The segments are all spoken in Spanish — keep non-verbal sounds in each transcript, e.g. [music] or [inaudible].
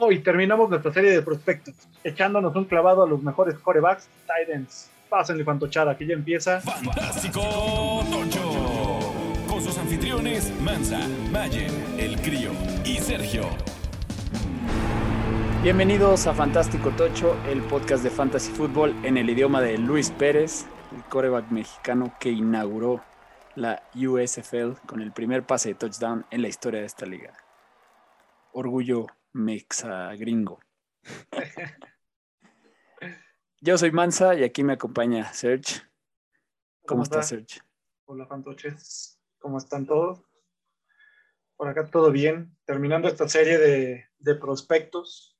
Hoy terminamos nuestra serie de prospectos, echándonos un clavado a los mejores corebacks, Titans. Pásenle fantochada, aquí ya empieza. Fantástico Tocho. Con sus anfitriones Mansa, Mayer, El Crío y Sergio. Bienvenidos a Fantástico Tocho, el podcast de Fantasy Football en el idioma de Luis Pérez, el coreback mexicano que inauguró la USFL con el primer pase de touchdown en la historia de esta liga. Orgullo mexa gringo. Yo soy Mansa y aquí me acompaña Serge. ¿Cómo, estás, Serge? Hola, fantoches. ¿Cómo están todos? Por acá todo bien. Terminando esta serie de, de prospectos.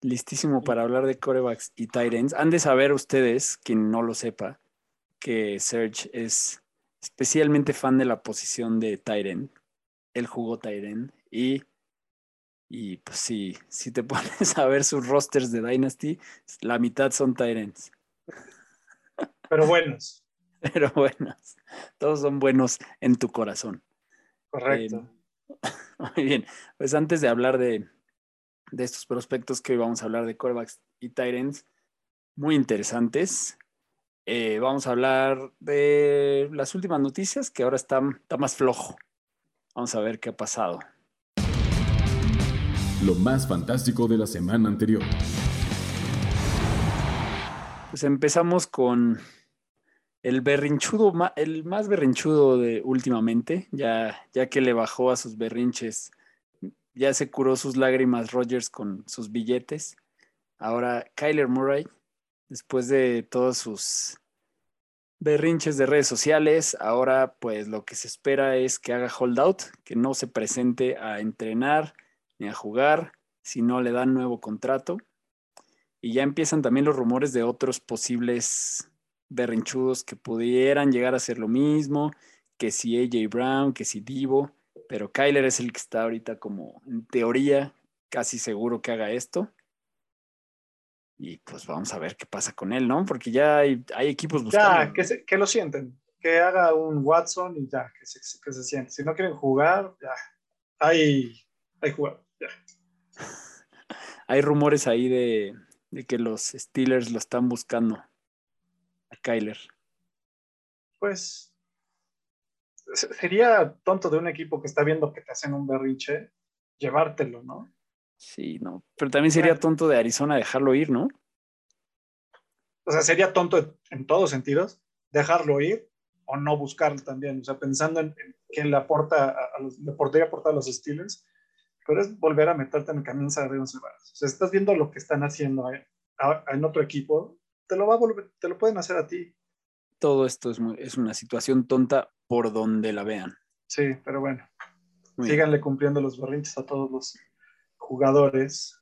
Listísimo para hablar de corebacks y ends. Han de saber ustedes, quien no lo sepa, que Serge es especialmente fan de la posición de end. Él jugó end y y pues sí, si te [laughs] pones a ver sus rosters de Dynasty, la mitad son Tyrants. Pero buenos. [laughs] Pero buenos. Todos son buenos en tu corazón. Correcto. Eh, [laughs] muy bien. Pues antes de hablar de, de, estos prospectos que hoy vamos a hablar de corebacks y Tyrants, muy interesantes. Eh, vamos a hablar de las últimas noticias que ahora está, está más flojo. Vamos a ver qué ha pasado lo más fantástico de la semana anterior. Pues empezamos con el berrinchudo, el más berrinchudo de últimamente, ya, ya que le bajó a sus berrinches, ya se curó sus lágrimas Rogers con sus billetes. Ahora Kyler Murray, después de todos sus berrinches de redes sociales, ahora pues lo que se espera es que haga holdout, que no se presente a entrenar, ni a jugar si no le dan nuevo contrato. Y ya empiezan también los rumores de otros posibles berrinchudos que pudieran llegar a ser lo mismo, que si AJ Brown, que si Divo, pero Kyler es el que está ahorita como en teoría casi seguro que haga esto. Y pues vamos a ver qué pasa con él, ¿no? Porque ya hay, equipos buscando. Ya, que, que, lo sienten, que haga un Watson y ya, que se, que se siente. Si no quieren jugar, ya, hay, hay jugar. [laughs] Hay rumores ahí de, que los Steelers lo están buscando a Kyler. Pues sería tonto de un equipo que está viendo que te hacen un berrinche llevártelo, ¿no? Sí, no. Pero también sería tonto de Arizona dejarlo ir, ¿no? O sea, sería tonto en todos sentidos dejarlo ir o no buscarlo también. O sea, pensando en, que le aporta a los, le podría aportar a los Steelers, pero es volver a meterte en camisa de once varas. O sea, estás viendo lo que están haciendo en otro equipo, te lo, va a volver, te lo pueden hacer a ti. Todo esto es, es una situación tonta por donde la vean. Sí, pero bueno, síganle cumpliendo los berrinches a todos los jugadores.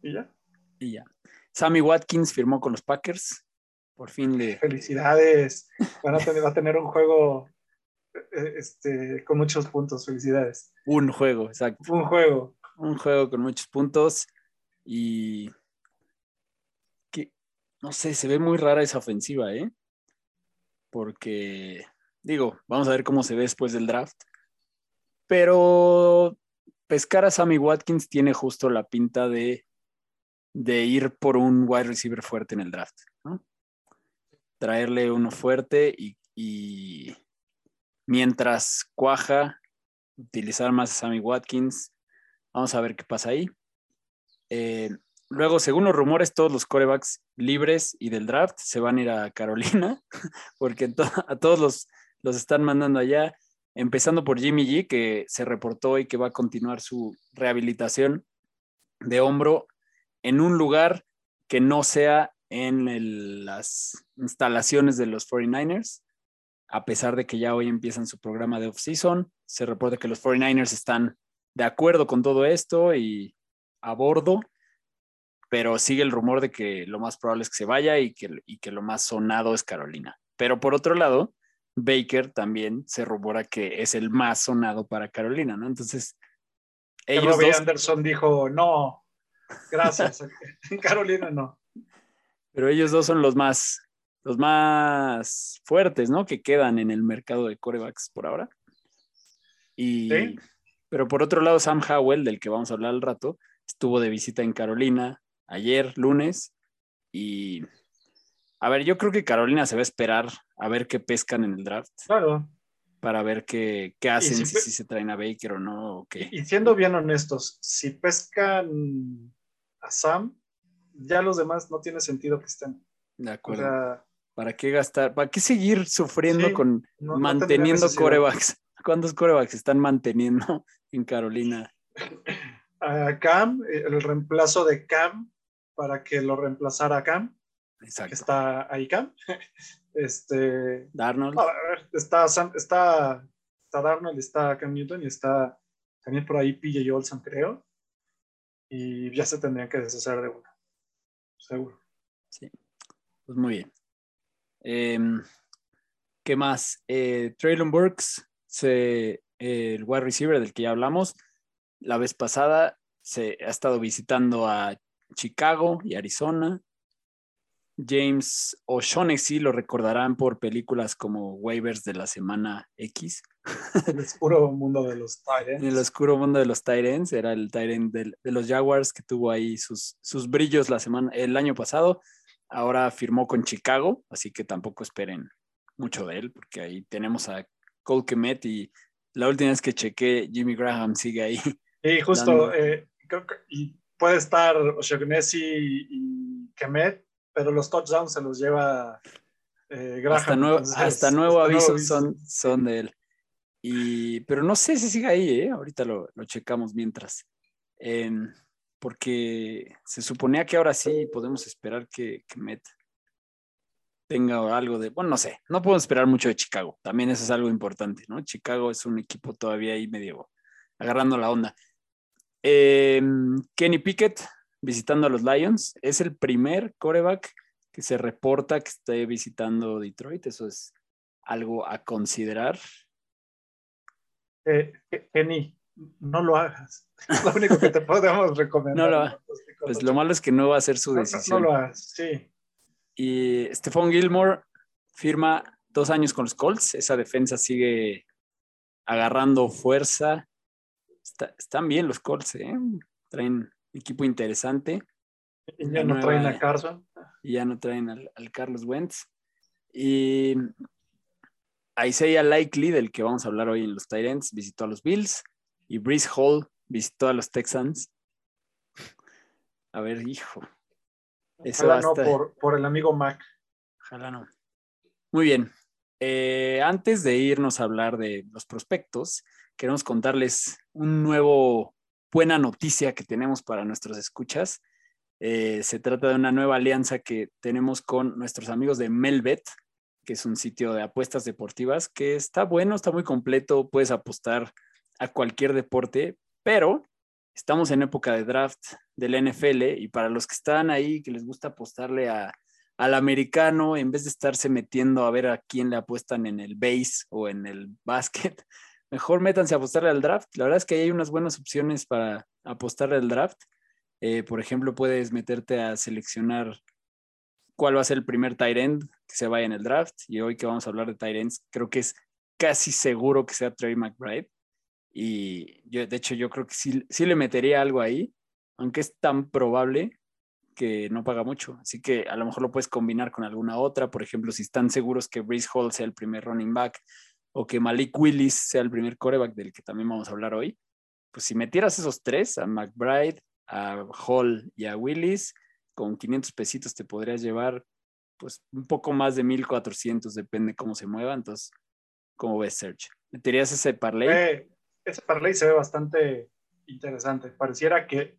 Y ya. Y ya. Sammy Watkins firmó con los Packers. Por fin le. Felicidades. Van a tener, va a tener un juego este, con muchos puntos. Felicidades. Un juego, exacto. Un juego. Un juego con muchos puntos y que, no sé, se ve muy rara esa ofensiva, ¿eh? Porque, digo, vamos a ver cómo se ve después del draft. Pero pescar a Sammy Watkins tiene justo la pinta de, de ir por un wide receiver fuerte en el draft, ¿no? Traerle uno fuerte y, y mientras cuaja, utilizar más a Sammy Watkins. Vamos a ver qué pasa ahí. Eh, luego, según los rumores, todos los corebacks libres y del draft se van a ir a Carolina, [laughs] porque a todos los, los están mandando allá, empezando por Jimmy G, que se reportó y que va a continuar su rehabilitación de hombro en un lugar que no sea en las instalaciones de los 49ers a pesar de que ya hoy empiezan su programa de off-season. Se reporta que los 49ers están de acuerdo con todo esto y a bordo, pero sigue el rumor de que lo más probable es que se vaya y que, y que lo más sonado es Carolina. Pero por otro lado, Baker también se rumora que es el más sonado para Carolina, ¿no? Entonces, ellos Robbie Anderson dijo, no, gracias, [laughs] Carolina no. Pero ellos dos son los más los más fuertes, ¿no? Que quedan en el mercado de corebacks por ahora. Y Pero por otro lado, Sam Howell, del que vamos a hablar al rato, estuvo de visita en Carolina ayer, lunes, y a ver, yo creo que Carolina se va a esperar a ver qué pescan en el draft. Claro. Para ver qué, qué hacen, si, si, si, se traen a Baker o no. O qué. Y siendo bien honestos, si pescan a Sam, ya los demás no tiene sentido que estén. De acuerdo. O sea, ¿Para qué gastar? ¿Para qué seguir sufriendo Sí, con no- no manteniendo necesidad. corebacks? [laughs] ¿Cuántos corebacks están manteniendo en Carolina? a Cam, eh, el reemplazo de Cam para que lo reemplazara a Cam, que Exacto. está ahí Cam. [laughs] Este, Darnold. ver, está, Sam- está, está Darnold, está Cam Newton y está también por ahí PJ Olson, creo. Y ya se tendrían que deshacer de uno. Seguro. Pues muy bien. Em, ¿Qué más? Eh, Traylon Burks, se, eh, el wide receiver del que ya hablamos, la vez pasada se ha estado visitando a Chicago y Arizona. James O'Shaughnessy lo recordarán por películas como Waivers de la semana X. [laughs] El oscuro mundo de los En el oscuro mundo de los Tyrants, era el Tyrant de los Jaguars que tuvo ahí sus, sus brillos la semana, el año pasado. Ahora firmó con Chicago, así que tampoco esperen mucho de él, porque ahí tenemos a Cole Kemet y la última vez que chequé, Jimmy Graham sigue ahí. Y [laughs] justo, eh, creo que- y puede estar O'Shaughnessy y Kemet, pero los touchdowns se los lleva eh, Graham. hasta nuevo, entonces, hasta nuevo hasta aviso aviso. son, son de él. Y, pero no sé si sigue ahí, ¿eh? ahorita lo, lo checamos mientras. Porque se suponía que ahora sí podemos esperar que, que Met tenga algo de, bueno, no sé, no podemos esperar mucho de Chicago, también eso es algo importante, ¿no? Chicago es un equipo todavía ahí medio agarrando la onda. Em, Kenny Pickett visitando a los Lions, es el primer coreback que se reporta que esté visitando Detroit, eso es algo a considerar. Eh, Kenny, no lo hagas. [laughs] Es lo único que te [laughs] podemos recomendar. No lo hagas. Pues lo malo es que no va a ser su no, decisión. no lo hagas, sí. Y Stephon Gilmore firma dos años con los Colts. Esa defensa sigue agarrando fuerza. Está- están bien los Colts, ¿eh? Traen equipo interesante Y ya no nueva- traen a Carson. y ya no traen al, al Carlos Wentz. Y Isaiah Likely, del que vamos a hablar hoy en los Tyrants, visitó a los Bills. Y Breeze Hall visitó a los Texans. A ver, hijo. Eso Ojalá no por el amigo Mac. Ojalá no. Muy bien. Eh, antes de irnos a hablar de los prospectos, queremos contarles un nuevo buena noticia que tenemos para nuestros escuchas. Eh, se trata de una nueva alianza que tenemos con nuestros amigos de Melbet, que es un sitio de apuestas deportivas que está bueno, está muy completo, puedes apostar a cualquier deporte, pero estamos en época de draft del NFL y para los que están ahí, que les gusta apostarle a, al americano, en vez de estarse metiendo a ver a quién le apuestan en el base o en el [laughs] básquet, mejor métanse a apostarle al draft. La verdad es que ahí hay unas buenas opciones para apostarle al draft. Eh, por ejemplo, puedes meterte a seleccionar cuál va a ser el primer tight end que se vaya en el draft. Y hoy que vamos a hablar de tight ends, creo que es casi seguro que sea Trey McBride. Y yo, de hecho, yo creo que sí, sí le metería algo ahí, aunque es tan probable que no paga mucho. Así que a lo mejor lo puedes combinar con alguna otra. Por ejemplo, si están seguros que Breeze Hall sea el primer running back o que Malik Willis sea el primer coreback del que también vamos a hablar hoy, pues si metieras esos tres, a McBride, a Hall y a Willis, con 500 pesitos te podrías llevar pues un poco más de 1400, depende cómo se mueva. Entonces, ¿cómo ves, Serge? ¿Meterías ese parlay? Eh, ese parlay se ve bastante interesante. Pareciera que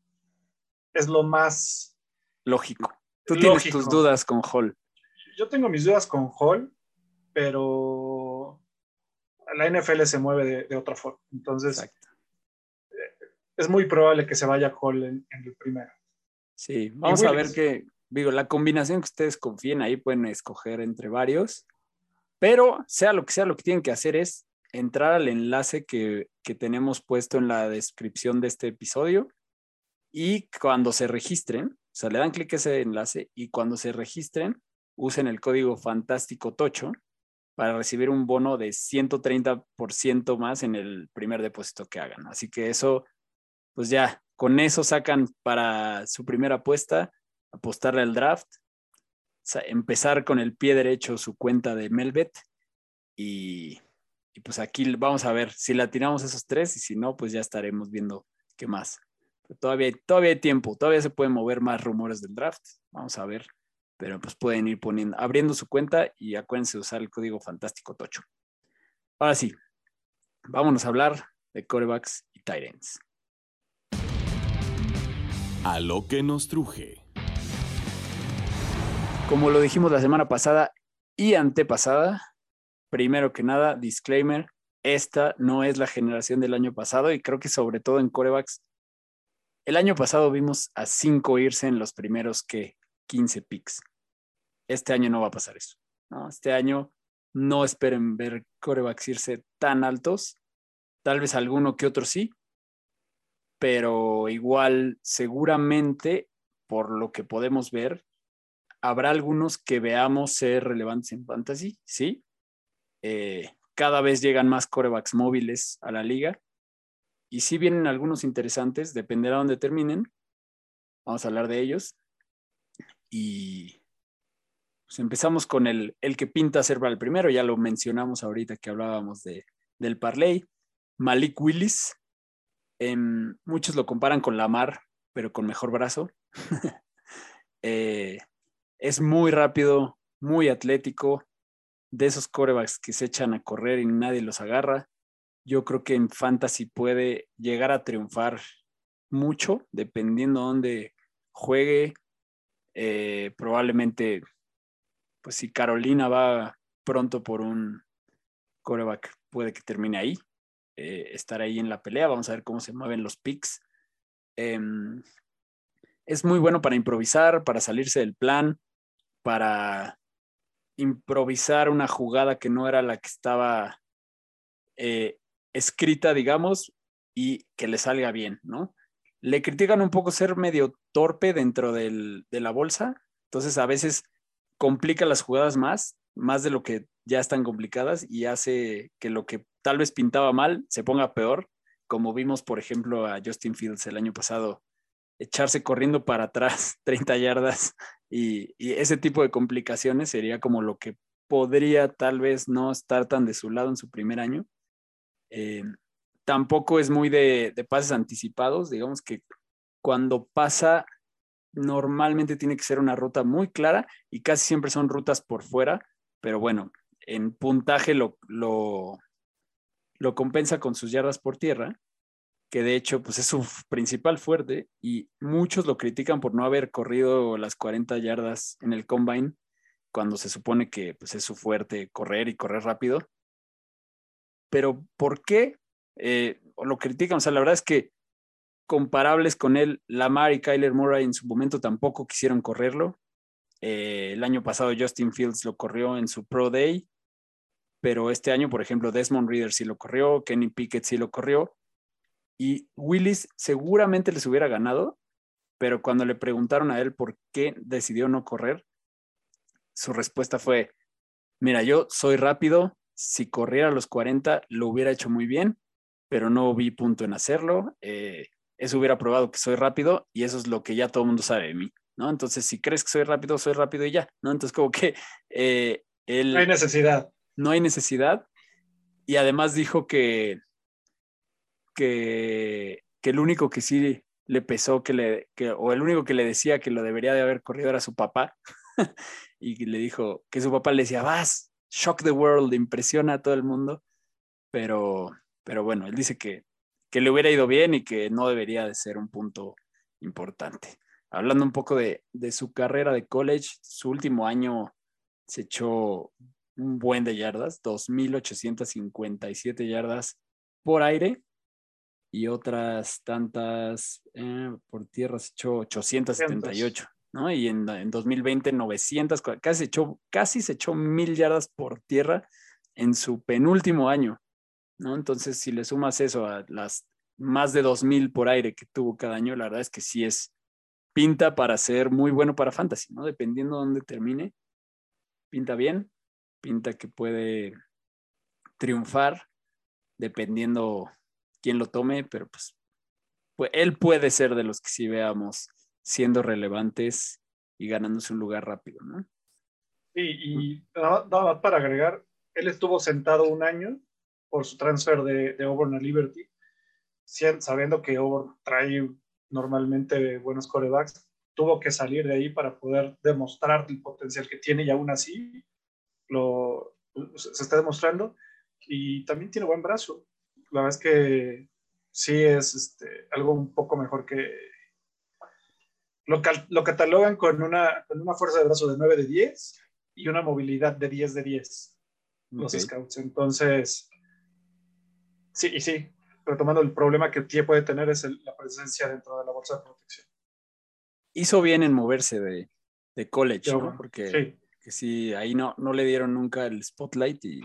es lo más. Lógico. Tú tienes tus dudas con Hall. Yo tengo mis dudas con Hall, pero la NFL se mueve de, de otra forma. Entonces, Exacto. es muy probable que se vaya Hall en, en el primero. Sí, vamos a ver que, digo, la combinación que ustedes confíen ahí pueden escoger entre varios, pero sea lo que sea, lo que tienen que hacer es entrar al enlace que, que tenemos puesto en la descripción de este episodio y cuando se registren, o sea, le dan clic a ese enlace y cuando se registren, usen el código fantástico tocho para recibir un bono de 130% más en el primer depósito que hagan. Así que eso, pues ya, con eso sacan para su primera apuesta, apostarle al draft, empezar con el pie derecho su cuenta de Melbet y, y pues aquí vamos a ver si la tiramos esos tres y si no, pues ya estaremos viendo qué más. todavía, todavía hay tiempo, todavía se pueden mover más rumores del draft. Vamos a ver pero pues pueden ir poniendo, abriendo su cuenta y acuérdense de usar el código fantástico Tocho. Ahora sí, vámonos a hablar de corebacks y tight A lo que nos truje. Como lo dijimos la semana pasada y antepasada, primero que nada, disclaimer, esta no es la generación del año pasado y creo que sobre todo en corebacks, el año pasado vimos a cinco irse en los primeros que 15 picks. Este año no va a pasar eso. Este año no esperen ver corebacks irse tan altos. Tal vez alguno que otro sí, pero igual seguramente, por lo que podemos ver, habrá algunos que veamos ser relevantes en fantasy, sí. Eh, cada vez llegan más corebacks móviles a la liga. Y si vienen algunos interesantes, dependerá de dónde terminen. Vamos a hablar de ellos. Y pues empezamos con el, el que pinta ser para el primero, ya lo mencionamos ahorita que hablábamos de, del parlay. Malik Willis, em, muchos lo comparan con Lamar, pero con mejor brazo. [laughs] Eh, es muy rápido, muy atlético, de esos corebacks que se echan a correr y nadie los agarra. Yo creo que en fantasy puede llegar a triunfar mucho, dependiendo de dónde juegue. Eh, probablemente pues si Carolina va pronto por un coreback, puede que termine ahí, eh, estar ahí en la pelea. Vamos a ver cómo se mueven los picks. Em, es muy bueno para improvisar, para salirse del plan, para improvisar una jugada que no era la que estaba eh, escrita, digamos, y que le salga bien, ¿no? Le critican un poco ser medio torpe dentro de la bolsa, entonces a veces complica las jugadas más, más de lo que ya están complicadas y hace que lo que tal vez pintaba mal se ponga peor, como vimos, por ejemplo, a Justin Fields el año pasado, echarse corriendo para atrás [laughs] 30 yardas y, ese tipo de complicaciones sería como lo que podría tal vez no estar tan de su lado en su primer año. Eh, tampoco es muy de, de pases anticipados, digamos que cuando pasa normalmente tiene que ser una ruta muy clara y casi siempre son rutas por fuera, pero bueno, en puntaje lo, lo, compensa con sus yardas por tierra, que de hecho pues es su [laughs] principal fuerte y muchos lo critican por no haber corrido las 40 yardas en el combine cuando se supone que pues, es su fuerte correr y correr rápido. Pero ¿por qué eh, lo critican? O sea, la verdad es que comparables con él, Lamar y Kyler Murray en su momento tampoco quisieron correrlo. Eh, el año pasado Justin Fields lo corrió en su Pro Day, pero este año, por ejemplo, Desmond Reader sí lo corrió, Kenny Pickett sí lo corrió, y Willis seguramente les hubiera ganado, pero cuando le preguntaron a él por qué decidió no correr, su respuesta fue, mira, yo soy rápido, si corriera a los 40 lo hubiera hecho muy bien, pero no vi punto en hacerlo. Eh, eso hubiera probado que soy rápido y eso es lo que ya todo el mundo sabe de mí, ¿no? Entonces, si crees que soy rápido, soy rápido y ya, ¿no? Entonces, como que eh, él... No hay necesidad. No hay necesidad. Y además dijo que, que, que el único que sí le pesó que le, que, o el único que le decía que lo debería de haber corrido era su papá. [laughs] y le dijo que su papá le decía, vas, shock the world, impresiona a todo el mundo. Pero, pero bueno, él dice que que le hubiera ido bien y que no debería de ser un punto importante. Hablando un poco de, su carrera de college, su último año se echó un buen de yardas, 2.857 yardas por aire y otras tantas eh, por tierra se echó 878, ¿no? Y en, en 2020 900, casi se echó, casi se echó mil yardas por tierra en su penúltimo año. ¿no? Entonces, si le sumas eso a las más de 2000 por aire que tuvo cada año, la verdad es que sí es pinta para ser muy bueno para fantasy, ¿no? Dependiendo de dónde termine, pinta bien. pinta que puede triunfar dependiendo quién lo tome, pero pues, pues él puede ser de los que sí veamos siendo relevantes y ganándose un lugar rápido, ¿no? Sí, y nada más para agregar, él estuvo sentado un año por su transfer de, de Auburn a Liberty, sabiendo que Auburn trae normalmente buenos corebacks, tuvo que salir de ahí para poder demostrar el potencial que tiene y aún así lo, se está demostrando y también tiene buen brazo. La verdad es que sí es este, algo un poco mejor que... Lo, lo catalogan con una, con una fuerza de brazo de 9 de 10 y una movilidad de 10 de 10 los scouts. Entonces, sí, y sí, retomando el problema que puede tener es la presencia dentro de la bolsa de protección. Hizo bien en moverse de, de college, ¿no? Porque sí. ahí no, no le dieron nunca el spotlight y,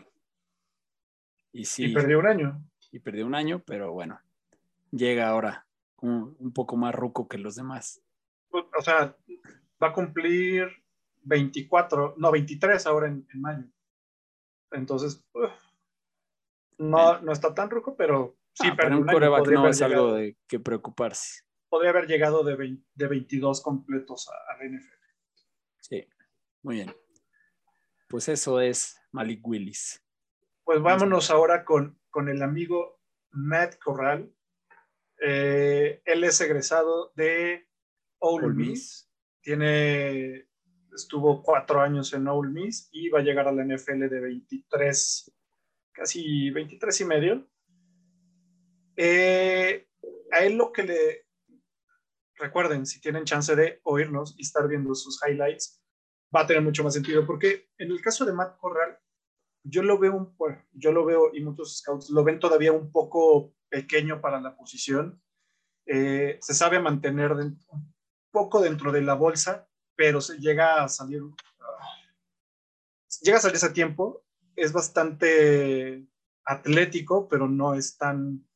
y sí. Y perdió un año. Y perdió un año, pero bueno, llega ahora un, un poco más ruco que los demás. O sea, va a cumplir 24, no, 23 ahora en, en mayo. Entonces, no, no está tan ruco, pero sí, ah, pero un coreback no es algo de que preocuparse. Podría haber llegado de, de 22 completos a, a, la NFL. Sí, muy bien. Pues eso es Malik Willis. Pues vámonos ahora con, con el amigo Matt Corral. Eh, él es egresado de Ole Miss. Tiene estuvo cuatro años en Ole Miss y va a llegar a la NFL de 23, casi 23 y medio. Eh, a él lo que le... Recuerden, si tienen chance de oírnos y estar viendo sus highlights, va a tener mucho más sentido, porque en el caso de Matt Corral, yo lo veo, un, bueno, yo lo veo y muchos scouts lo ven todavía un poco pequeño para la posición. Eh, se sabe mantener un poco dentro de la bolsa, pero se llega a salir, llega a salir ese tiempo, es bastante atlético, pero no es tan,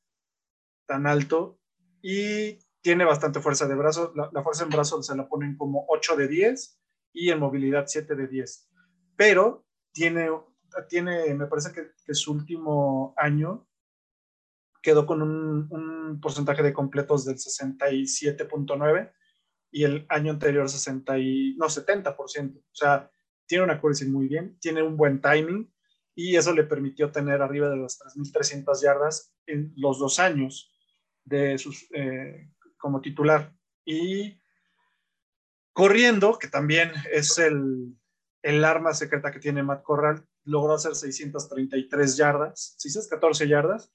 tan alto y tiene bastante fuerza de brazo. La, fuerza en brazo se la ponen como 8 de 10 y en movilidad 7 de 10. Pero tiene, tiene me parece que, que su último año quedó con un, un porcentaje de completos del 67.9 y el año anterior 60 y, no, 70%. O sea, tiene una accuracy muy bien, tiene un buen timing y eso le permitió tener arriba de las 3.300 yardas en los dos años de sus, eh, como titular. Y corriendo, que también es el, el arma secreta que tiene Matt Corral, logró hacer 633 yardas, 614 yardas,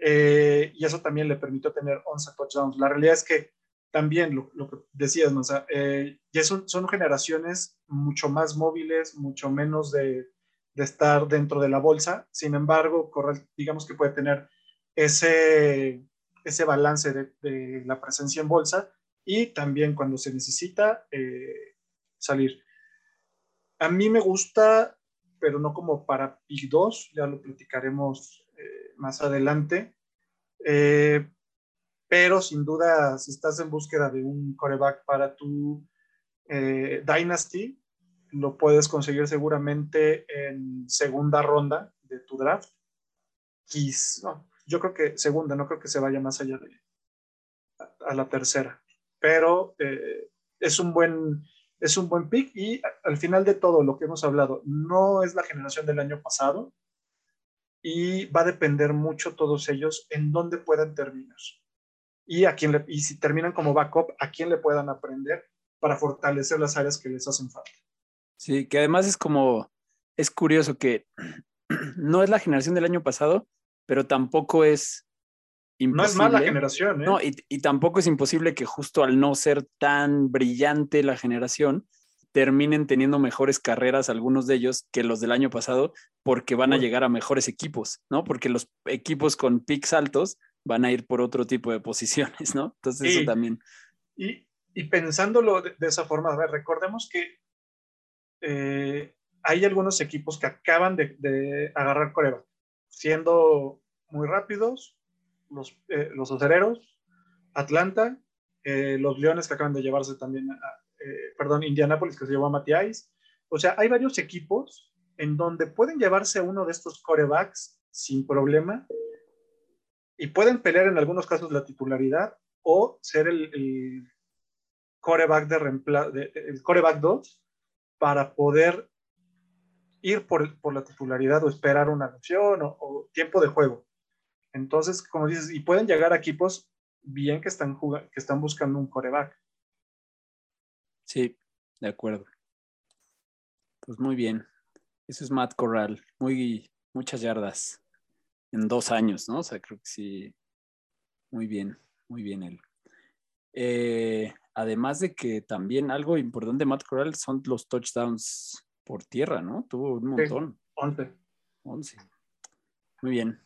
eh, y eso también le permitió tener 11 touchdowns. La realidad es que también lo, que decías, ¿no? eh, ya son, generaciones mucho más móviles, mucho menos de, estar dentro de la bolsa. Sin embargo, Corral, digamos que puede tener ese, ese balance de, de la presencia en bolsa y también cuando se necesita eh, salir. A mí me gusta, pero no como para Pick 2, ya lo platicaremos eh, más adelante. Eh, pero sin duda, si estás en búsqueda de un coreback para tu eh, Dynasty, lo puedes conseguir seguramente en segunda ronda de tu draft. no, yo creo que segunda, no creo que se vaya más allá de a, la tercera, pero es un buen es un buen pick y al final de todo lo que hemos hablado, no es la generación del año pasado y va a depender mucho todos ellos en dónde puedan terminar y, a quién le, y si terminan como backup, a quién le puedan aprender para fortalecer las áreas que les hacen falta. Sí, que además es como, es curioso que [clears throat] no es la generación del año pasado, pero tampoco es imposible. No es mala generación, ¿eh? No, y, y tampoco es imposible que justo al no ser tan brillante la generación, terminen teniendo mejores carreras algunos de ellos que los del año pasado porque van a llegar a mejores equipos, ¿no? Porque los equipos con picks altos van a ir por otro tipo de posiciones, ¿no? Entonces eso también. Y, y pensándolo de, esa forma, a ver, recordemos que eh, hay algunos equipos que acaban de, de agarrar Coreba, siendo muy rápidos, los, eh, los acereros, Atlanta, eh, los Leones que acaban de llevarse también, a, perdón, Indianapolis que se llevó a Matías. O sea, hay varios equipos en donde pueden llevarse uno de estos corebacks sin problema y pueden pelear en algunos casos la titularidad o ser el, coreback de reemplazo, el coreback 2 para poder ir por, la titularidad o esperar una opción o, tiempo de juego. Entonces, como dices, y pueden llegar a equipos bien que están, que están buscando un coreback. Sí, de acuerdo. Pues muy bien. Eso es Matt Corral. Muy, muchas yardas en dos años, ¿no? O sea, creo que sí. Muy bien, muy bien él. Eh, además de que también algo importante de Matt Corral son los touchdowns por tierra, ¿no? Tuvo un montón. 11. 11. Muy bien.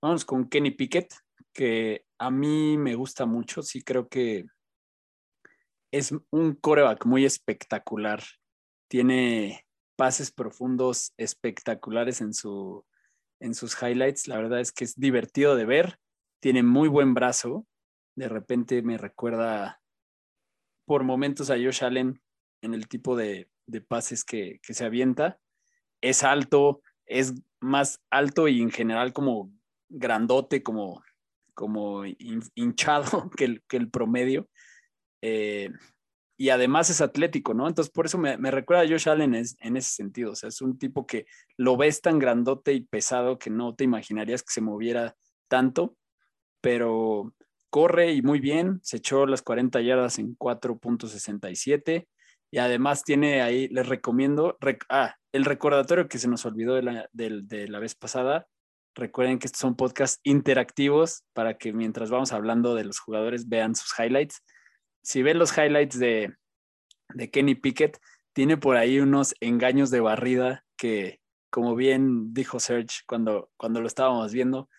Vamos con Kenny Pickett, que a mí me gusta mucho. Sí, creo que es un coreback muy espectacular. Tiene pases profundos espectaculares en, su, en sus highlights. La verdad es que es divertido de ver. Tiene muy buen brazo. De repente me recuerda por momentos a Josh Allen en el tipo de, pases que, se avienta. Es alto, es más alto y en general como grandote, como, como hinchado [laughs] que el, que el promedio. Eh, y además es atlético, ¿no? Entonces, por eso me, recuerda a Josh Allen en ese sentido. O sea, es un tipo que lo ves tan grandote y pesado que no te imaginarías que se moviera tanto, pero corre y muy bien. Se echó las 40 yardas en 4.67 y además tiene ahí, les recomiendo, ah, el recordatorio que se nos olvidó de la, de la vez pasada. Recuerden que estos son podcasts interactivos para que mientras vamos hablando de los jugadores vean sus highlights si ven los highlights de, Kenny Pickett, tiene por ahí unos engaños de barrida que, como bien dijo Serge cuando, cuando lo estábamos viendo,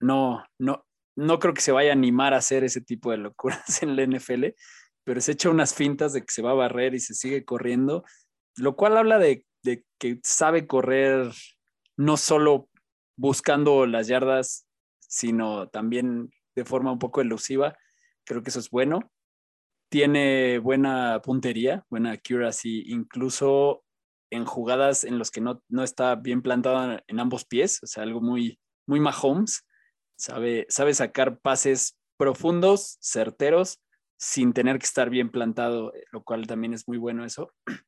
no, no, no creo que se vaya a animar a hacer ese tipo de locuras [laughs] en la NFL, pero se echa unas fintas de que se va a barrer y se sigue corriendo, lo cual habla de, de que sabe correr no solo buscando las yardas, sino también de forma un poco elusiva. Creo que eso es bueno tiene buena puntería, buena accuracy, incluso en jugadas en los que no, no está bien plantada en ambos pies, o sea, algo muy, muy Mahomes. Sabe, sabe sacar pases profundos, certeros, sin tener que estar bien plantado, eh, lo cual también es muy bueno eso. [clears throat]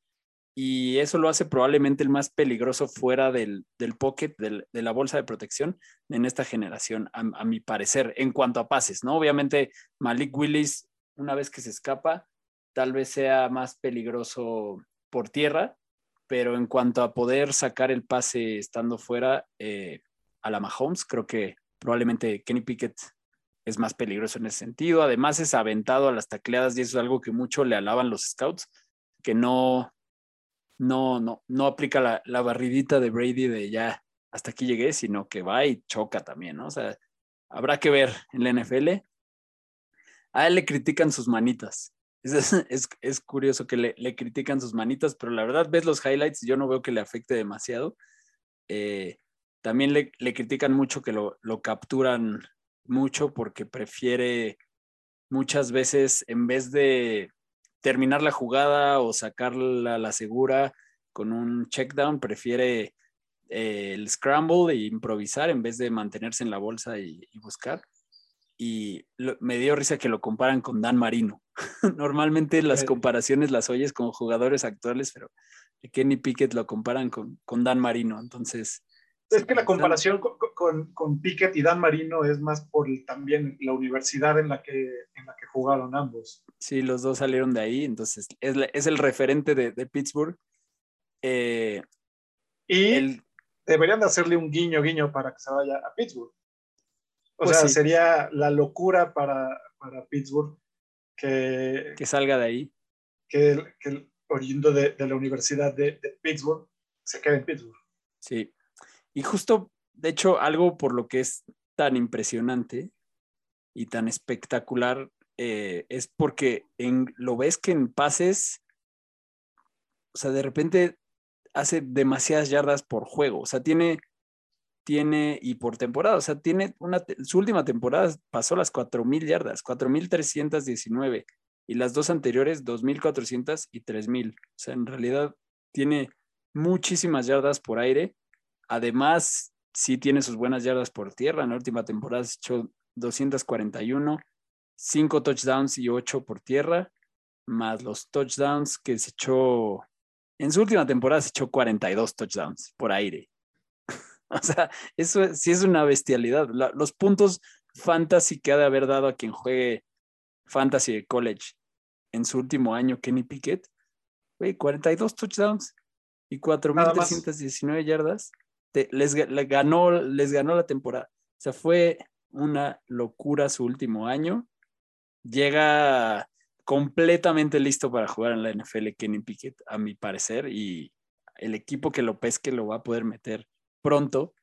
Y eso lo hace probablemente el más peligroso fuera del, del pocket, del, de la bolsa de protección en esta generación, a, mi parecer, en cuanto a pases, ¿no? Obviamente Malik Willis una vez que se escapa, tal vez sea más peligroso por tierra, pero en cuanto a poder sacar el pase estando fuera eh, a la Mahomes, creo que probablemente Kenny Pickett es más peligroso en ese sentido. Además es aventado a las tacleadas y eso es algo que mucho le alaban los scouts, que no, no, no, no aplica la, la barridita de Brady de ya hasta aquí llegué, sino que va y choca también, ¿no? O sea, habrá que ver en la NFL a él le critican sus manitas. [laughs] Es, curioso que le, critican sus manitas, pero la verdad ves los highlights y yo no veo que le afecte demasiado. Eh, también le, critican mucho que lo, capturan mucho porque prefiere muchas veces en vez de terminar la jugada o sacarla a la segura con un check down, prefiere eh, el scramble e improvisar en vez de mantenerse en la bolsa y buscar y me dio risa que lo comparan con Dan Marino. [laughs] Normalmente las comparaciones las oyes con jugadores actuales, pero Kenny Pickett lo comparan con, con Dan Marino, entonces... Es que la comparación con, con, Pickett y Dan Marino es más por también la universidad en la, que, en la que jugaron ambos. Sí, los dos salieron de ahí, entonces es, es el referente de, de Pittsburgh. Eh, y deberían de hacerle un guiño, guiño para que se vaya a Pittsburgh. O pues sea, sería la locura para, para Pittsburgh que, que salga de ahí. Que, que oriundo de, de, la Universidad de, Pittsburgh se quede en Pittsburgh. Sí. Y justo, de hecho, algo por lo que es tan impresionante y tan espectacular eh, es porque en, lo ves que en pases, o sea, de repente hace demasiadas yardas por juego. O sea, tiene tiene, y por temporada, o sea, tiene una, su última temporada pasó las 4.000 yardas, 4.319, y las dos anteriores 2.400 y 3.000. O sea, en realidad tiene muchísimas yardas por aire. Además, sí tiene sus buenas yardas por tierra. En la última temporada se echó 241, 5 touchdowns y 8 por tierra, más los touchdowns que se echó. En su última temporada se echó 42 touchdowns por aire. [laughs] o sea, eso sí es una bestialidad. los puntos fantasy que ha de haber dado a quien juegue fantasy de college en su último año, Kenny Pickett, 42 touchdowns y 4.319 yardas, les, ganó, les ganó la temporada. O sea, fue una locura su último año. Llega completamente listo para jugar en la NFL Kenny Pickett, a mi parecer, y el equipo que lo pesque lo va a poder meter pronto,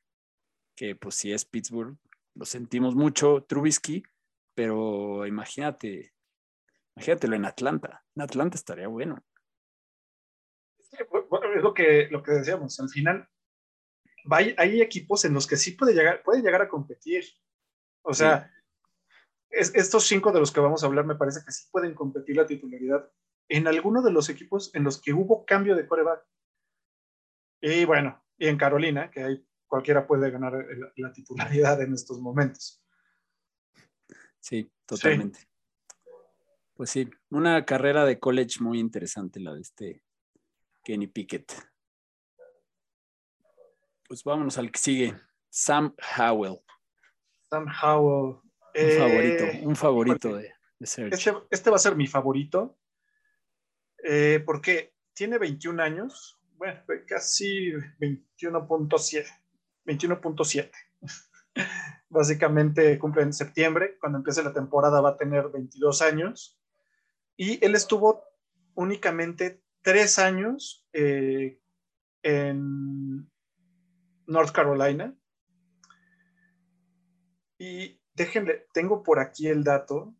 que pues si es Pittsburgh, lo sentimos mucho, Trubisky, pero imagínate, imagínatelo en Atlanta. En Atlanta estaría bueno. Es lo que, lo que decíamos, al final hay, equipos en los que sí puede llegar, puede llegar a competir. O sea, estos cinco de los que vamos a hablar me parece que sí pueden competir la titularidad en alguno de los equipos en los que hubo cambio de coreback. Y bueno, y en Carolina, que hay, cualquiera puede ganar la titularidad en estos momentos. Sí, totalmente. Pues sí, una carrera de college muy interesante la de este Kenny Pickett. Pues vámonos al que sigue. Sam Howell. Sam Howell. Un favorito, eh, un favorito de, Este, este, va a ser mi favorito. Eh, porque tiene 21 años. Bueno, casi 21.7. 21.7. [laughs] Básicamente cumple en septiembre. Cuando empiece la temporada va a tener 22 años. Y él estuvo únicamente tres años eh, en North Carolina. Y déjenle, tengo por aquí el dato.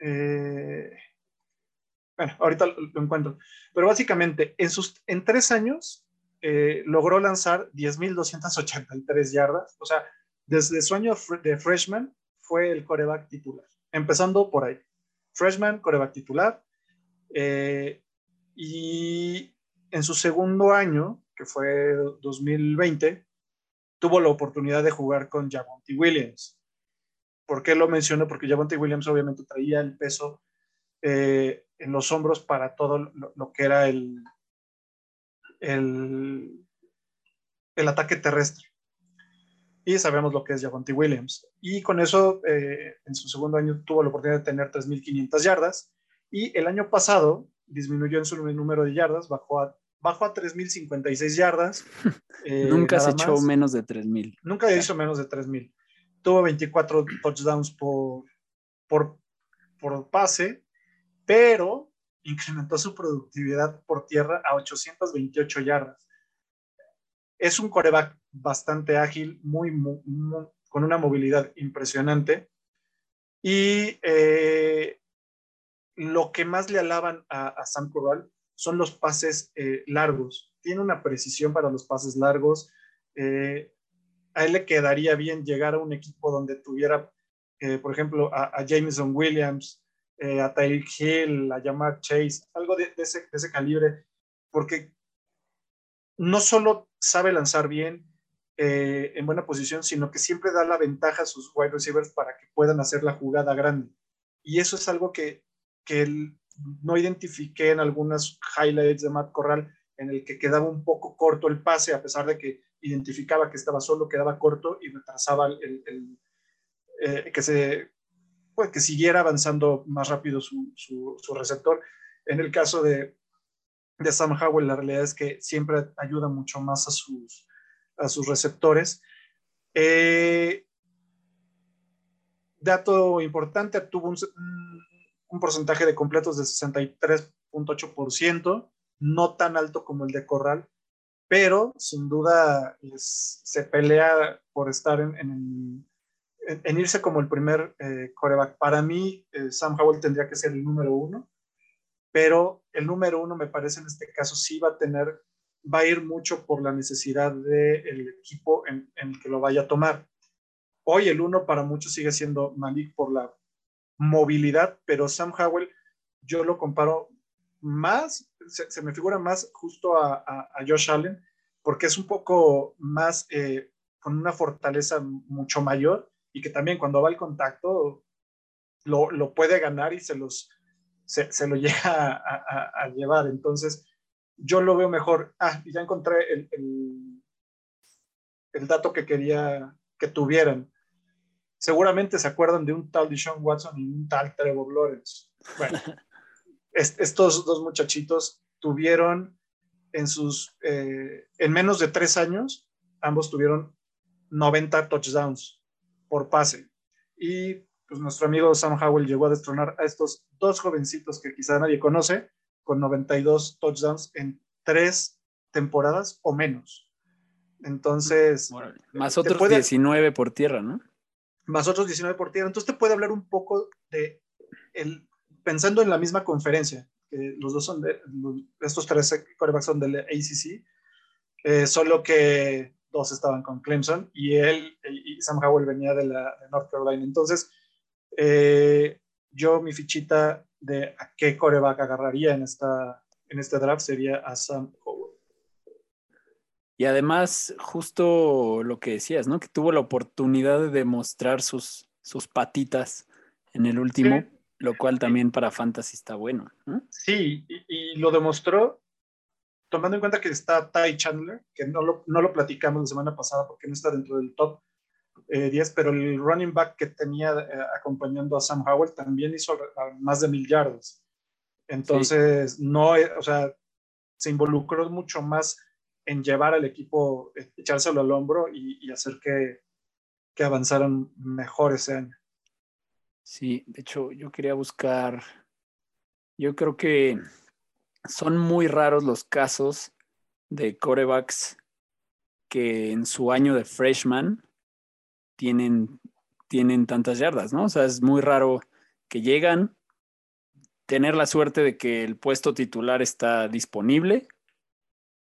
Eh, bueno, ahorita lo, encuentro. Pero básicamente, en, sus, en tres años eh, logró lanzar 10.283 yardas. O sea, desde su año de freshman fue el coreback titular. Empezando por ahí freshman, coreback titular. Eh, y en su segundo año, que fue 2020, tuvo la oportunidad de jugar con Javonte Williams. ¿Por qué lo menciono? Porque Javonte Williams obviamente traía el peso eh, en los hombros para todo lo, que era el, el, el ataque terrestre y sabemos lo que es Javonte Williams. Y con eso, eh, en su segundo año tuvo la oportunidad de tener 3.500 yardas y el año pasado disminuyó en su número de yardas, bajó a, bajó a 3.056 yardas. [laughs] Eh, Nunca se echó menos de 3.000. Nunca hizo menos de 3.000. Tuvo 24 touchdowns por, por, por pase, pero incrementó su productividad por tierra a 828 yardas. Es un coreback bastante ágil, muy, con una movilidad impresionante. Y eh, lo que más le alaban a, Sam Corral son los pases eh, largos. Tiene una precisión para los pases largos. Eh, a él le quedaría bien llegar a un equipo donde tuviera, por ejemplo, a, Jameson Williams, a Tyreek Hill, a Jamar Chase, algo de, ese, de ese calibre, porque no solo sabe lanzar bien, eh, en buena posición, sino que siempre da la ventaja a sus wide receivers para que puedan hacer la jugada grande. Y eso es algo que, que no identifiqué en algunas highlights de Matt Corral, en el que quedaba un poco corto el pase, a pesar de que identificaba que estaba solo, quedaba corto y retrasaba el, eh, que se pues, que siguiera avanzando más rápido su, su, su receptor. En el caso de, de Sam Howell, la realidad es que siempre ayuda mucho más a sus, a sus receptores. Eh, dato importante, tuvo un, porcentaje de completos de 63.8%, no tan alto como el de Corral, pero sin duda se pelea por estar en, en, irse como el primer eh, coreback. Para mí, eh, Sam Howell tendría que ser el número uno, pero el número uno me parece en este caso sí va a tener va a ir mucho por la necesidad del equipo en, el que lo vaya a tomar. Hoy el uno para muchos sigue siendo Malik por la movilidad, pero Sam Howell yo lo comparo más se, me figura más justo a, a, a, Josh Allen, porque es un poco más, eh, con una fortaleza mucho mayor y que también cuando va al contacto lo, lo puede ganar y se, los, se, se lo [laughs] llega a, a, llevar. Entonces, yo lo veo mejor. Ah, ya encontré el, el, el dato que quería que tuvieran seguramente se acuerdan de un tal Deshaun Watson y un tal Trevor Lawrence. Bueno, [laughs] es, estos dos muchachitos tuvieron en sus, eh, en menos de tres años, ambos tuvieron 90 touchdowns por pase. Y pues nuestro amigo Sam Howell llegó a destronar a estos dos jovencitos que quizá nadie conoce, con 92 touchdowns en tres temporadas o menos. Entonces, bueno, más otros puede... 19 por tierra, ¿no? más otros 19 por tierra. Entonces te puede hablar un poco de, el, pensando en la misma conferencia, que los dos son de, estos tres corebacks son del ACC, eh, solo que dos estaban con Clemson y él y Sam Howell venía de, la, de North Carolina. Entonces, eh, yo mi fichita de a qué coreback agarraría en, esta, en este draft sería a Sam Howell. Y además, justo lo que decías, ¿no? Que tuvo la oportunidad de demostrar sus, sus patitas en el último, sí. lo cual también para Fantasy está bueno. ¿no? Sí, y, y, lo demostró tomando en cuenta que está Ty Chandler, que no lo, no lo platicamos la semana pasada porque no está dentro del top eh, 10, pero el running back que tenía eh, acompañando a Sam Howell también hizo más de mil yardas. Entonces, sí. no, o sea, se involucró mucho más en llevar al equipo, echárselo al hombro y, y hacer que, que, avanzaran mejor ese año. Sí, de hecho, yo quería buscar, yo creo que son muy raros los casos de corebacks que en su año de freshman tienen, tienen tantas yardas, ¿no? O sea, es muy raro que llegan, tener la suerte de que el puesto titular está disponible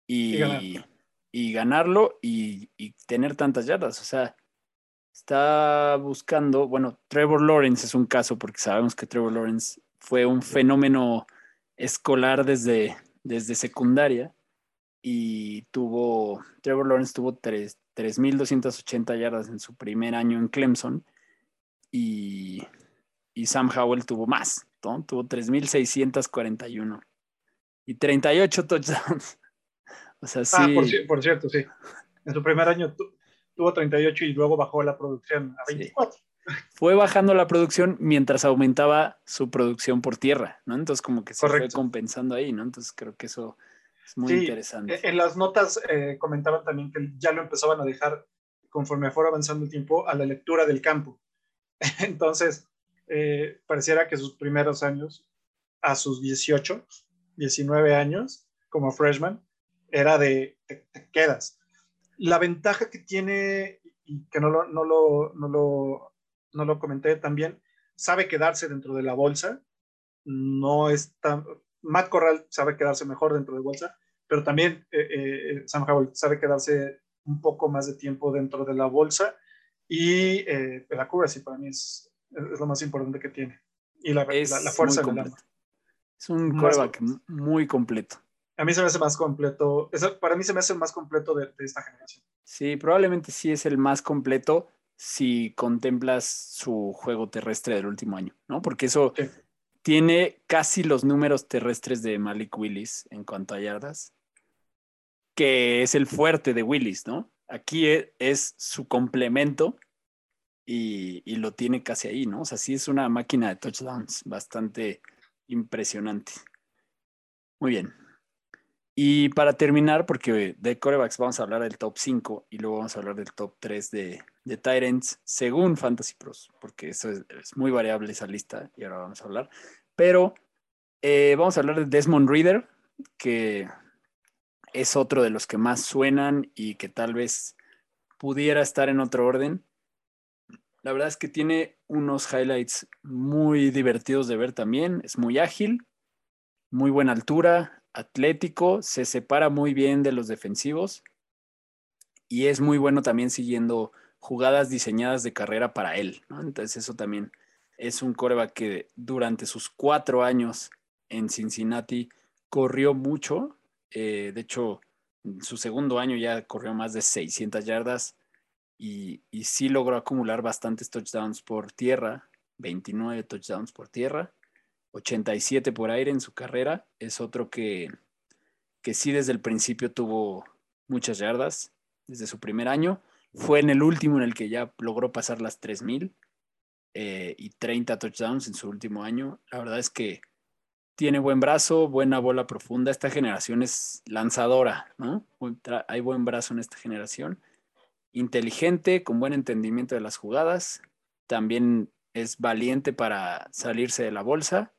y, y, ganar. y ganarlo y, y, tener tantas yardas. O sea, está buscando, bueno, Trevor Lawrence es un caso porque sabemos que Trevor Lawrence fue un fenómeno escolar desde, desde secundaria y tuvo, Trevor Lawrence tuvo 3.280 yardas en su primer año en Clemson y, y Sam Howell tuvo más, ¿no? tuvo 3.641 y 38 touchdowns. [laughs] O sea, sí. Ah, por, por, cierto, sí. En su primer año tu, tuvo 38 y luego bajó la producción a 24. Sí. Fue bajando la producción mientras aumentaba su producción por tierra, ¿no? Entonces como que se Correcto. fue compensando ahí, ¿no? Entonces creo que eso es muy sí, interesante. En las notas eh, comentaban también que ya lo empezaban a dejar conforme fuera avanzando el tiempo a la lectura del campo. [laughs] Entonces, eh, pareciera que sus primeros años, a sus 18, 19 años, como freshman, era de te, te, quedas. La ventaja que tiene, y que no lo, no lo, no lo, no lo comenté también, sabe quedarse dentro de la bolsa. No es tan. Matt Corral sabe quedarse mejor dentro de bolsa, pero también eh, eh, Sam Howell sabe quedarse un poco más de tiempo dentro de la bolsa. Y eh, la accuracy para mí es, es, lo más importante que tiene. Y la, la, la fuerza en el arma. Es un quarterback muy completo a mí se me hace más completo, es, para mí se me hace el más completo de, de, esta generación. Sí, probablemente sí es el más completo si contemplas su juego terrestre del último año, ¿no? Porque eso sí. tiene casi los números terrestres de Malik Willis en cuanto a yardas, que es el fuerte de Willis, ¿no? Aquí es, es su complemento y, y, lo tiene casi ahí, ¿no? O sea, sí es una máquina de touchdowns bastante impresionante. Muy bien, y para terminar, porque de corebacks vamos a hablar del top 5 y luego vamos a hablar del top 3 de, de Tyrants según Fantasy Pros, porque eso es, muy variable esa lista y ahora vamos a hablar. Pero eh, vamos a hablar de Desmond Reader, que es otro de los que más suenan y que tal vez pudiera estar en otro orden. La verdad es que tiene unos highlights muy divertidos de ver también. Es muy ágil, muy buena altura, atlético, se separa muy bien de los defensivos y es muy bueno también siguiendo jugadas diseñadas de carrera para él. Entonces eso también es un coreback que durante sus cuatro años en Cincinnati corrió mucho. eh, de hecho, en su segundo año ya corrió más de 600 yardas y, y sí logró acumular bastantes touchdowns por tierra, 29 touchdowns por tierra, 87 por aire en su carrera. Es otro que, que sí desde el principio tuvo muchas yardas, desde su primer año. Fue en el último en el que ya logró pasar las 3000 eh, y 30 touchdowns en su último año. La verdad es que tiene buen brazo, buena bola profunda. Esta generación es lanzadora, ¿no? Hay buen brazo en esta generación. Inteligente, con buen entendimiento de las jugadas. También es valiente para salirse de la bolsa.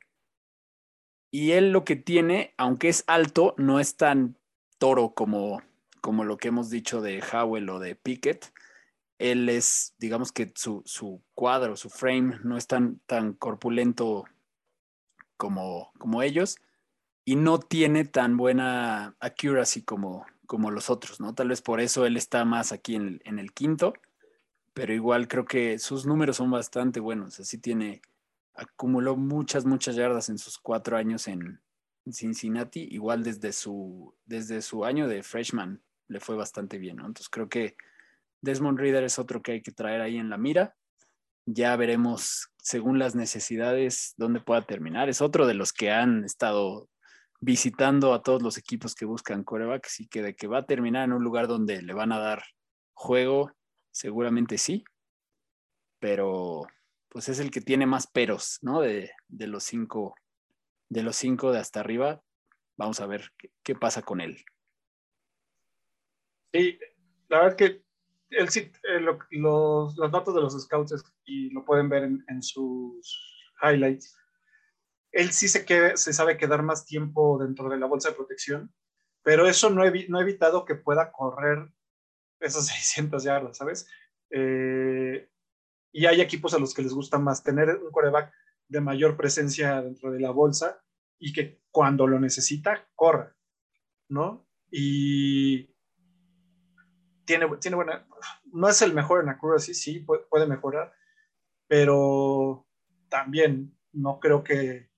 Y él lo que tiene, aunque es alto, no es tan toro como, como lo que hemos dicho de Howell o de Pickett. Él es, digamos que su, su cuadro, su frame, no es tan, tan corpulento como, como ellos y no tiene tan buena accuracy como, como los otros, ¿no? Tal vez por eso él está más aquí en el, en el quinto, pero igual creo que sus números son bastante buenos. Así tiene, acumuló muchas, muchas yardas en sus cuatro años en, Cincinnati. Igual desde su, desde su año de freshman le fue bastante bien, ¿no? Entonces creo que Desmond Reader es otro que hay que traer ahí en la mira. Ya veremos, según las necesidades, dónde pueda terminar. Es otro de los que han estado visitando a todos los equipos que buscan corebacks y que de que va a terminar en un lugar donde le van a dar juego, seguramente sí. Pero pues es el que tiene más peros, ¿no? De, de los cinco, de los cinco de hasta arriba. Vamos a ver qué, qué pasa con él. Sí, la verdad que él sí, eh, lo, los, los datos de los scouts es- y lo pueden ver en, en sus highlights. Él sí se, que, se sabe quedar más tiempo dentro de la bolsa de protección, pero eso no, evi- no ha evitado que pueda correr esas 600 [laughs] yardas, ¿sabes? Eh, y hay equipos a los que les gusta más tener un coreback de mayor presencia dentro de la bolsa y que cuando lo necesita, corra, ¿no? Y tiene, tiene buena, no es el mejor en accuracy, sí, puede, puede mejorar, pero también no creo que,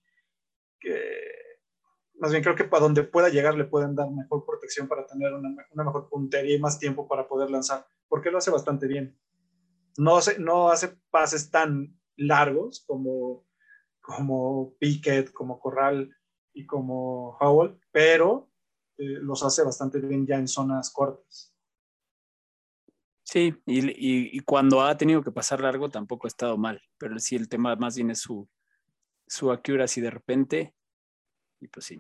más bien creo que para donde pueda llegar le pueden dar mejor protección para tener una, mejor puntería y más tiempo para poder lanzar, porque lo hace bastante bien. No hace, no hace pases tan largos como, como Pickett, como Corral y como Howell, pero eh, los hace bastante bien ya en zonas cortas. Sí, y, y, y, cuando ha tenido que pasar largo tampoco ha estado mal, pero sí el tema más bien es su, su accuracy de repente, y pues sí.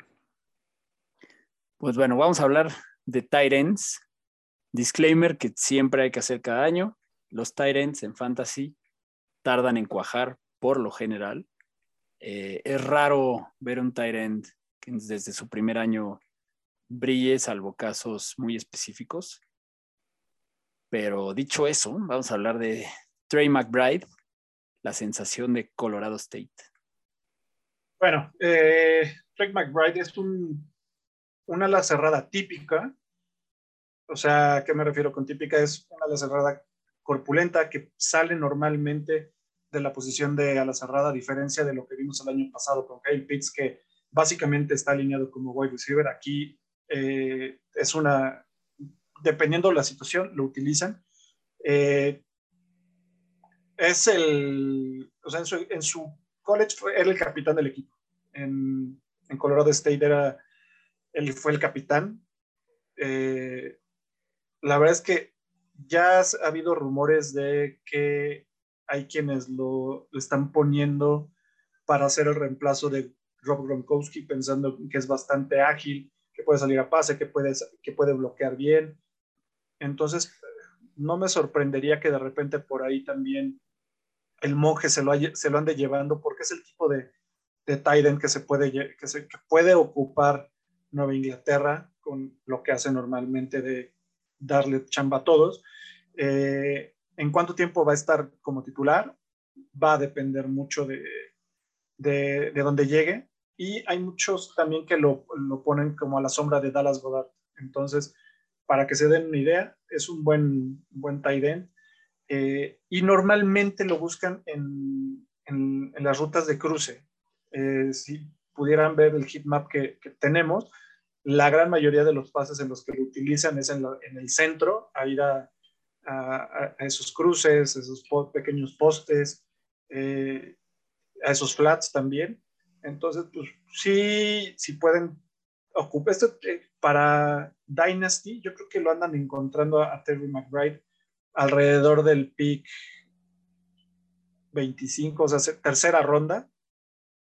Pues bueno, vamos a hablar de tight ends. Disclaimer que siempre hay que hacer cada año. Los tight ends en fantasy tardan en cuajar por lo general. Eh, es raro ver un tight end que desde su primer año brille, salvo casos muy específicos. Pero dicho eso, vamos a hablar de Trey McBride, la sensación de Colorado State. Bueno, eh, Trey McBride es un, una ala cerrada típica. O sea, ¿a qué me refiero con típica? Es una ala cerrada corpulenta que sale normalmente de la posición de ala cerrada, a diferencia de lo que vimos el año pasado con Kyle Pitts, que básicamente está alineado como wide receiver. Aquí eh, es una, dependiendo de la situación, lo utilizan. Eh, es el, o sea, en su, college fue, era el capitán del equipo. En, en, Colorado State era, él fue el capitán. Eh, la verdad es que ya ha habido rumores de que hay quienes lo, lo están poniendo para hacer el reemplazo de Rob Gronkowski, pensando que es bastante ágil, que puede salir a pase, que puede, que puede bloquear bien. Entonces, no me sorprendería que de repente por ahí también el monje se lo, se lo ande llevando, porque es el tipo de, de que se, puede, que se puede ocupar Nueva Inglaterra con lo que hace normalmente de darle chamba a todos. Eh, ¿En cuánto tiempo va a estar como titular? Va a depender mucho de, de, de dónde llegue. Y hay muchos también que lo, lo, ponen como a la sombra de Dallas Goddard. Entonces, para que se den una idea, es un buen, buen tight. Eh, y normalmente lo buscan en, en, en, las rutas de cruce. Eh, si pudieran ver el heatmap que, que tenemos, la gran mayoría de los pases en los que lo utilizan es en, el centro, a ir a, esos cruces, esos pequeños postes, eh, a esos flats también. Entonces, pues sí, sí pueden ocupar esto eh, para Dynasty. Yo creo que lo andan encontrando a, Terry McBride alrededor del pick 25, o sea, tercera ronda.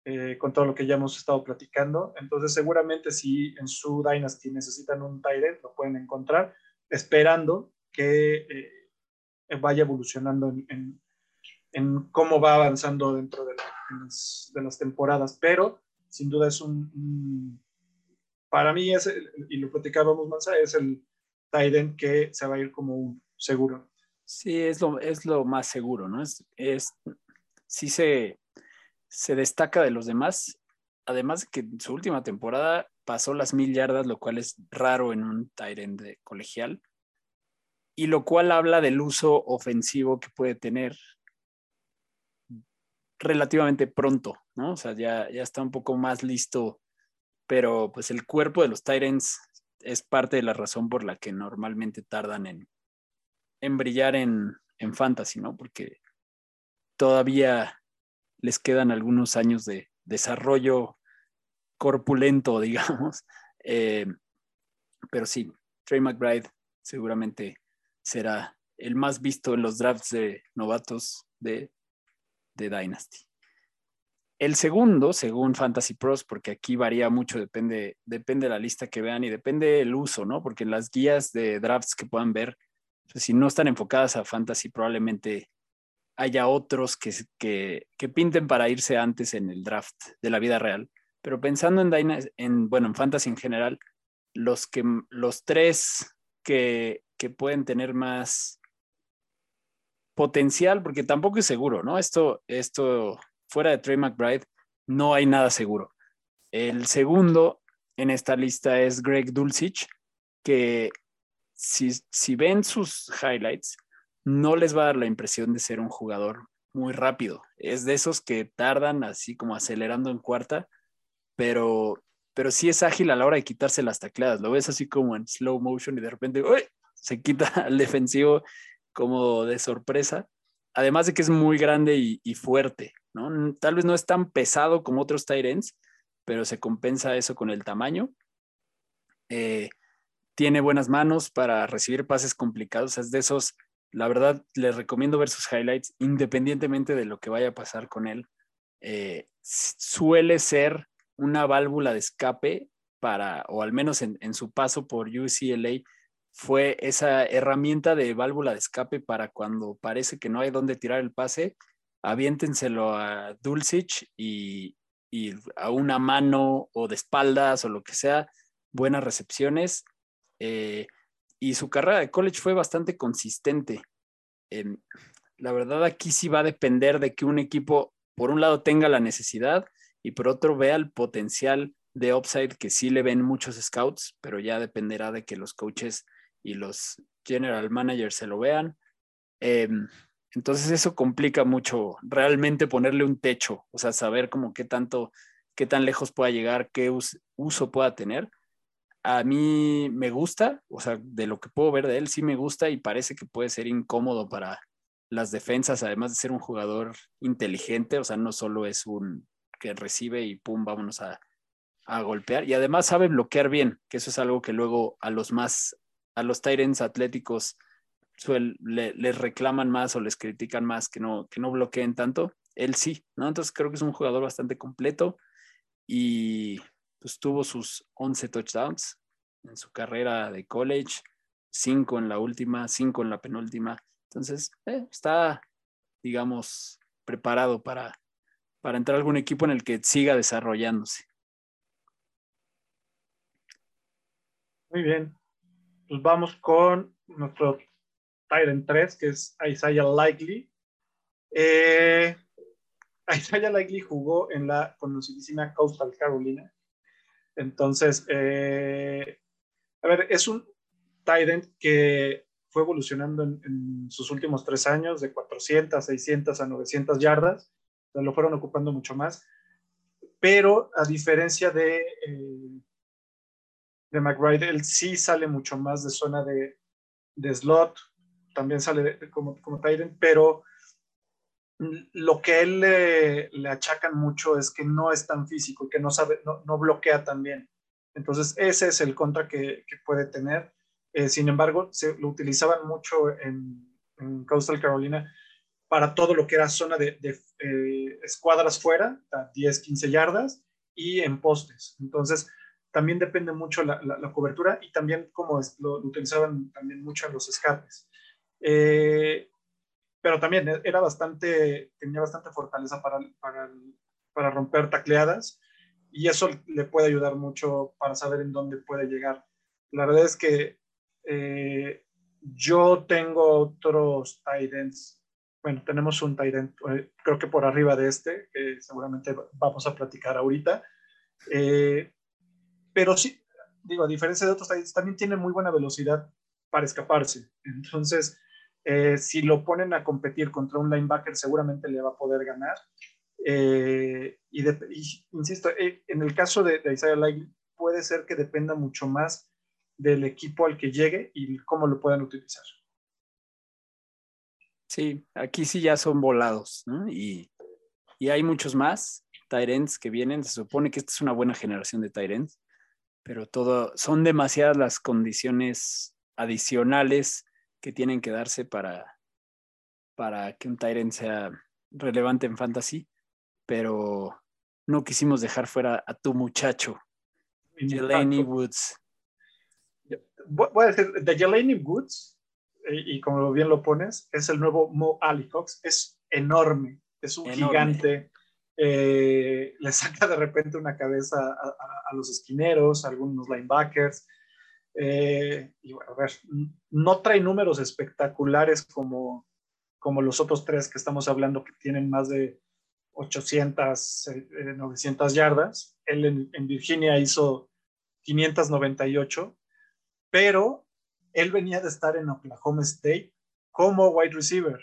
Eh, con todo lo que ya hemos estado platicando. Entonces, seguramente si en su Dynasty necesitan un Tyrant, lo pueden encontrar, esperando que eh, vaya evolucionando en, en, cómo va avanzando dentro de, las, de, las, temporadas. Pero, sin duda, es un. Para mí, es y lo platicábamos más, es el Tyrant que se va a ir como un seguro. Sí, es lo, es lo más seguro, ¿no? Es, es, sí se se destaca de los demás, además de que en su última temporada pasó las mil yardas, lo cual es raro en un Tyrant de colegial, y lo cual habla del uso ofensivo que puede tener relativamente pronto, ¿no? O sea, ya, ya está un poco más listo, pero pues el cuerpo de los Tyrants es parte de la razón por la que normalmente tardan en, en brillar en, en fantasy, ¿no? Porque todavía les quedan algunos años de desarrollo corpulento, [laughs] digamos. Eh, pero sí, Trey McBride seguramente será el más visto en los drafts de novatos de, de Dynasty. El segundo, según Fantasy Pros, porque aquí varía mucho, depende, depende de la lista que vean y depende del uso, ¿no? Porque las guías de drafts que puedan ver, pues, si no están enfocadas a Fantasy, probablemente haya otros que, que, pinten para irse antes en el draft de la vida real. Pero pensando en, en bueno, en Fantasy en general, los, que, los tres que, que pueden tener más potencial, porque tampoco es seguro, ¿no? Esto, esto fuera de Trey McBride, no hay nada seguro. El segundo en esta lista es Greg Dulcich, que si, si ven sus highlights, no les va a dar la impresión de ser un jugador muy rápido. Es de esos que tardan así como acelerando en cuarta, pero, pero sí es ágil a la hora de quitarse las tacleadas. Lo ves así como en slow motion y de repente se quita al defensivo como de sorpresa. Además de que es muy grande y, fuerte, ¿no? Tal vez no es tan pesado como otros Tyrants, pero se compensa eso con el tamaño. Eh, tiene buenas manos para recibir pases complicados. Es de esos la verdad, les recomiendo ver sus highlights, independientemente de lo que vaya a pasar con él. Eh, suele ser una válvula de escape para, o al menos en, su paso por UCLA, fue esa herramienta de válvula de escape para cuando parece que no hay dónde tirar el pase, aviéntenselo a Dulcich y, a una mano o de espaldas o lo que sea, buenas recepciones. Eh, y su carrera de college fue bastante consistente. Em, la verdad aquí sí va a depender de que un equipo, por un lado, tenga la necesidad y por otro vea el potencial de upside que sí le ven muchos scouts, pero ya dependerá de que los coaches y los general managers se lo vean. Em, entonces eso complica mucho realmente ponerle un techo, o sea, saber como qué tanto, qué tan lejos pueda llegar, qué uso pueda tener a mí me gusta, o sea, de lo que puedo ver de él, sí me gusta y parece que puede ser incómodo para las defensas, además de ser un jugador inteligente, o sea, no solo es un que recibe y pum, vámonos a, golpear, y además sabe bloquear bien, que eso es algo que luego a los más, a los Tyrants atléticos les reclaman más o les critican más que no, que no bloqueen tanto, él sí, ¿no? Entonces creo que es un jugador bastante completo y pues tuvo sus 11 touchdowns en su carrera de college, 5 en la última, 5 en la penúltima. Entonces, eh, está, digamos, preparado para, para entrar a algún equipo en el que siga desarrollándose. Muy bien. Pues vamos con nuestro Tyrant 3, que es Isaiah Likely. Eh, Isaiah Likely jugó en la conocidísima Coastal Carolina entonces, eh, a ver, es un Tyrant que fue evolucionando en, sus últimos tres años de 400, 600 a 900 yardas. lo fueron ocupando mucho más. pero a diferencia de, eh, de McBride, él sí sale mucho más de zona de, de slot, también sale como, como Tyrant, pero lo que él le, le, achacan mucho es que no es tan físico, que no sabe, no, no bloquea tan bien. Entonces, ese es el contra que, que puede tener. Eh, sin embargo, se lo utilizaban mucho en, en, Coastal Carolina para todo lo que era zona de, de eh, escuadras fuera, a 10, 15 yardas, y en postes. Entonces, también depende mucho la, la, la cobertura y también como es, lo, lo, utilizaban también mucho en los escapes. Eh, pero también era bastante, tenía bastante fortaleza para, para, para romper tacleadas y eso le puede ayudar mucho para saber en dónde puede llegar. La verdad es que eh, yo tengo otros Tyrants. Bueno, tenemos un Tyrant, eh, creo que por arriba de este, que seguramente vamos a platicar ahorita. Eh, pero sí, digo, a diferencia de otros también tiene muy buena velocidad para escaparse. Entonces, eh, si lo ponen a competir contra un linebacker, seguramente le va a poder ganar. Eh, y, de, y, insisto, eh, en el caso de, de Isaiah Likely, puede ser que dependa mucho más del equipo al que llegue y cómo lo puedan utilizar. Sí, aquí sí ya son volados, ¿no? Y, y hay muchos más Tyrants que vienen. Se supone que esta es una buena generación de Tyrants, pero todo, son demasiadas las condiciones adicionales que tienen que darse para, para que un Tyrant sea relevante en fantasy, pero no quisimos dejar fuera a tu muchacho, Jelani Woods. Voy a decir, de Jelani Woods, y, y, como bien lo pones, es el nuevo Mo Alicox, es enorme, es un enorme. gigante, eh, le saca de repente una cabeza a, los esquineros, a algunos linebackers, eh, a ver, no trae números espectaculares como, como los otros tres que estamos hablando que tienen más de 800, eh, 900 yardas. Él en, Virginia hizo 598, pero él venía de estar en Oklahoma State como wide receiver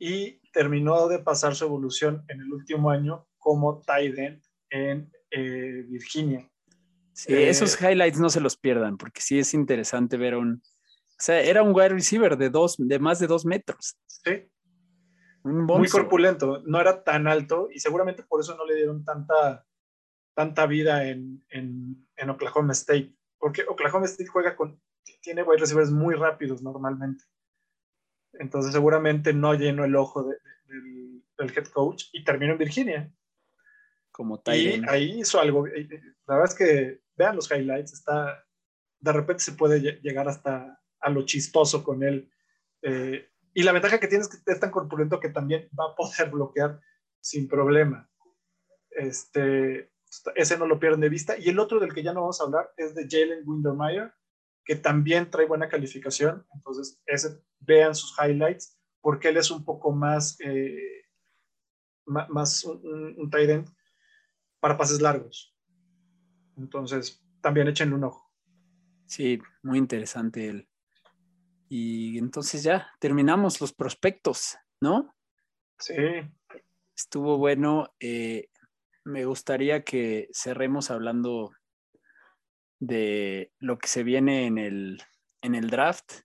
y terminó de pasar su evolución en el último año como tight end en eh, Virginia. Sí, eh, esos highlights no se los pierdan, porque sí es interesante ver un. O sea, era un wide receiver de, dos, de más de dos metros. Sí. Un Muy corpulento, no era tan alto y seguramente por eso no le dieron tanta, tanta vida en, en, en Oklahoma State, porque Oklahoma State juega con. Tiene wide receivers muy rápidos normalmente. Entonces, seguramente no llenó el ojo de, de, del, del head coach y terminó en Virginia como Y ahí hizo algo. La verdad es que vean los highlights, está, de repente se puede llegar hasta a lo chistoso con él. Eh, y la ventaja que tiene es que es tan corpulento que también va a poder [laughs] bloquear sin problema. Este, ese no lo pierden de vista. Y el otro del que ya no vamos a hablar es de Jalen Windermeyer, que también trae buena calificación. Entonces, ese, vean sus highlights, porque él es un poco más, eh, más un, un tight end para pases largos. Entonces, también échenle un ojo. Sí, muy interesante él. Y entonces ya terminamos los prospectos, ¿no? Sí. Estuvo bueno. Eh, me gustaría que cerremos hablando de lo que se viene en el, en el draft.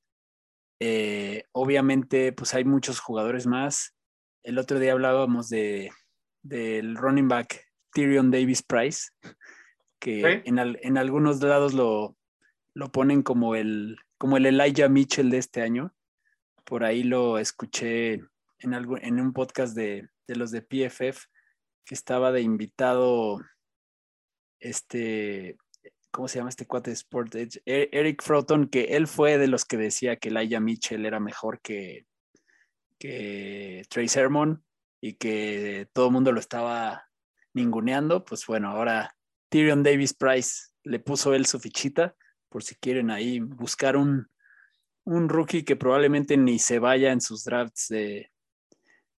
Eh, obviamente, pues hay muchos jugadores más. El otro día hablábamos de, del running back Tyrion Davis Price, que ¿Sí? en, al, en, algunos lados lo, lo ponen como el, como el Elijah Mitchell de este año. Por ahí lo escuché en, algo, en un podcast de, de los de PFF, que estaba de invitado este, ¿cómo se llama este cuate de Sport Edge? E, Eric Froton, que él fue de los que decía que Elijah Mitchell era mejor que, que Trey y que todo el mundo lo estaba ninguneando, pues bueno, ahora Tyrion Davis Price le puso él su fichita, por si quieren ahí buscar un, un rookie que probablemente ni se vaya en sus drafts de,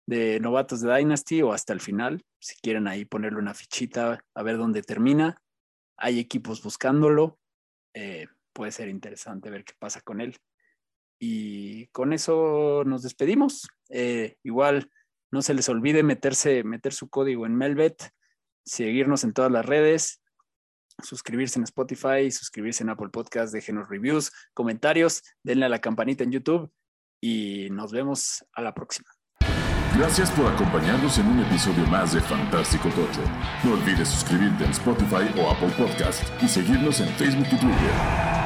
de novatos de Dynasty o hasta el final, si quieren ahí ponerle una fichita a ver dónde termina. Hay equipos buscándolo, eh, puede ser interesante ver qué pasa con él. Y con eso nos despedimos. Eh, igual no se les olvide meterse, meter su código en Melbet seguirnos en todas las redes, suscribirse en Spotify, suscribirse en Apple Podcast, déjenos reviews, comentarios, denle a la campanita en YouTube y nos vemos a la próxima. Gracias por acompañarnos en un episodio más de Fantástico Tocho. No olvides suscribirte en Spotify o Apple Podcast y seguirnos en Facebook y Twitter.